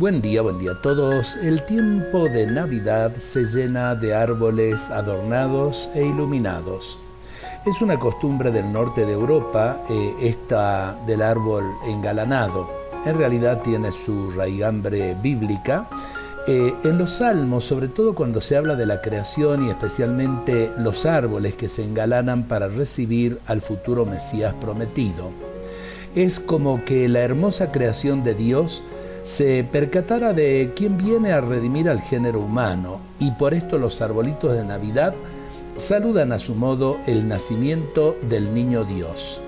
Buen día, buen día a todos. El tiempo de Navidad se llena de árboles adornados e iluminados. Es una costumbre del norte de Europa eh, esta del árbol engalanado. En realidad tiene su raigambre bíblica. Eh, en los salmos, sobre todo cuando se habla de la creación y especialmente los árboles que se engalanan para recibir al futuro Mesías prometido, es como que la hermosa creación de Dios se percatara de quién viene a redimir al género humano y por esto los arbolitos de Navidad saludan a su modo el nacimiento del niño Dios.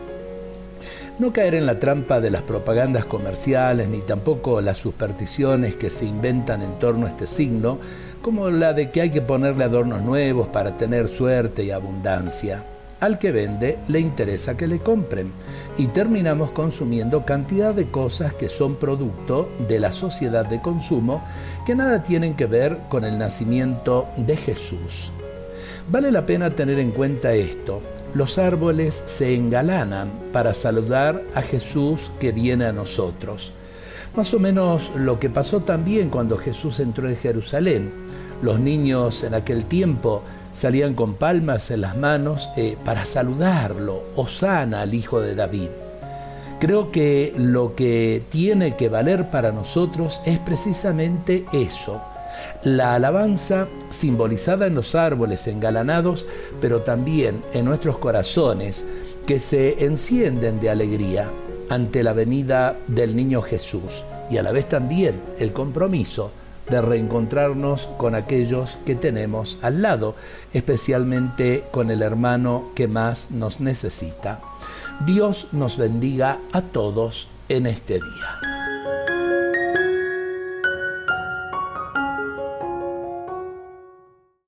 No caer en la trampa de las propagandas comerciales ni tampoco las supersticiones que se inventan en torno a este signo, como la de que hay que ponerle adornos nuevos para tener suerte y abundancia. Al que vende le interesa que le compren y terminamos consumiendo cantidad de cosas que son producto de la sociedad de consumo que nada tienen que ver con el nacimiento de Jesús. Vale la pena tener en cuenta esto. Los árboles se engalanan para saludar a Jesús que viene a nosotros. Más o menos lo que pasó también cuando Jesús entró en Jerusalén. Los niños en aquel tiempo salían con palmas en las manos eh, para saludarlo, Osana al Hijo de David. Creo que lo que tiene que valer para nosotros es precisamente eso, la alabanza simbolizada en los árboles engalanados, pero también en nuestros corazones que se encienden de alegría ante la venida del niño Jesús y a la vez también el compromiso de reencontrarnos con aquellos que tenemos al lado, especialmente con el hermano que más nos necesita. Dios nos bendiga a todos en este día.